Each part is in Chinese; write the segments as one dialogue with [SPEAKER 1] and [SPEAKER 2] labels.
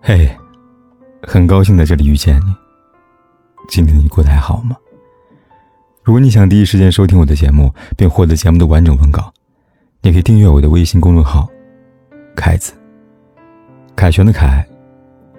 [SPEAKER 1] 嘿，很高兴在这里遇见你。今天你过得还好吗？如果你想第一时间收听我的节目，并获得节目的完整文稿，你可以订阅我的微信公众号“凯子”。凯旋的凯，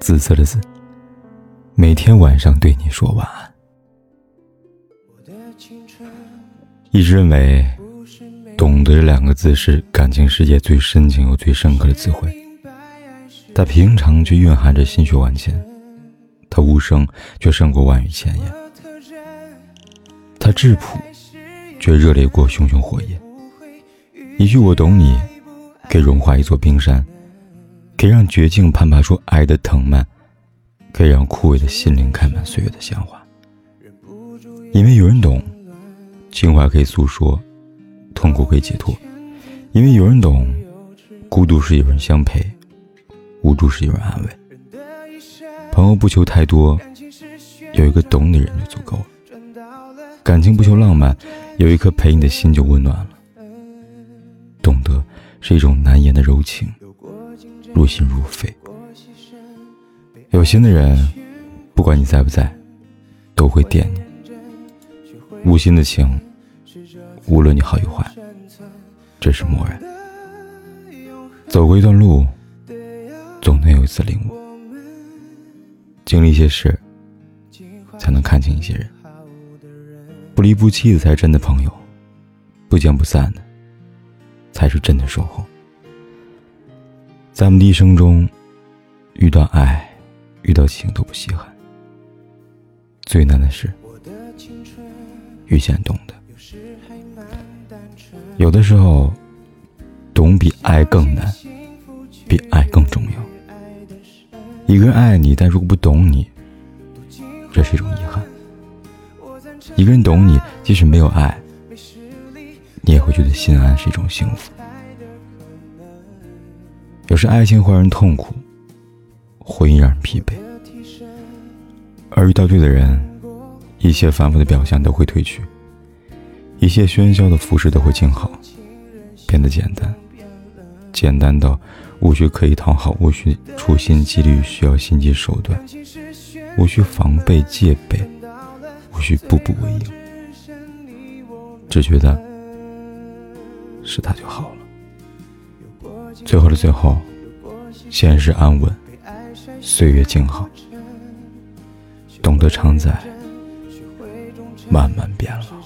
[SPEAKER 1] 紫色的紫。每天晚上对你说晚安。一直认为，懂得这两个字是感情世界最深情又最深刻的词汇。但平常却蕴含着心血万千，它无声却胜过万语千言。它质朴，却热烈过熊熊火焰。一句“我懂你”，可以融化一座冰山，可以让绝境攀爬出爱的藤蔓，可以让枯萎的心灵开满岁月的鲜花。因为有人懂，情怀可以诉说，痛苦可以解脱。因为有人懂，孤独是有人相陪。无助是有人安慰，朋友不求太多，有一个懂你的人就足够了。感情不求浪漫，有一颗陪你的心就温暖了。懂得是一种难言的柔情，入心入肺。有心的人，不管你在不在，都会惦念；无心的情，无论你好与坏，这是默然。走过一段路。总能有一次领悟，经历一些事，才能看清一些人。不离不弃的才是真的朋友，不见不散的才是真的守候。在我们的一生中，遇到爱，遇到情都不稀罕，最难的是遇见懂的。有的时候，懂比爱更难，比爱更重要。一个人爱你，但如果不懂你，这是一种遗憾。一个人懂你，即使没有爱，你也会觉得心安是一种幸福。有时爱情会让人痛苦，婚姻让人疲惫，而遇到对的人，一切反复的表象都会褪去，一切喧嚣的服饰都会静好，变得简单，简单到。无需刻意讨好，无需处心积虑，需要心机手段，无需防备戒备，无需步步为营，只觉得是他就好了。最后的最后，现实安稳，岁月静好，懂得常在，慢慢变老。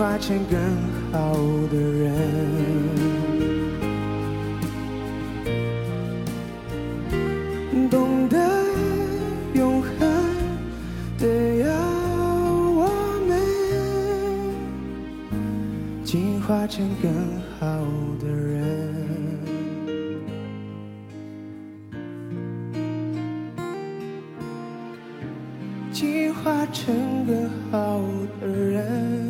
[SPEAKER 1] 化成更好的人，懂得永恒的要我们进化成更好的人，进化成更好的人。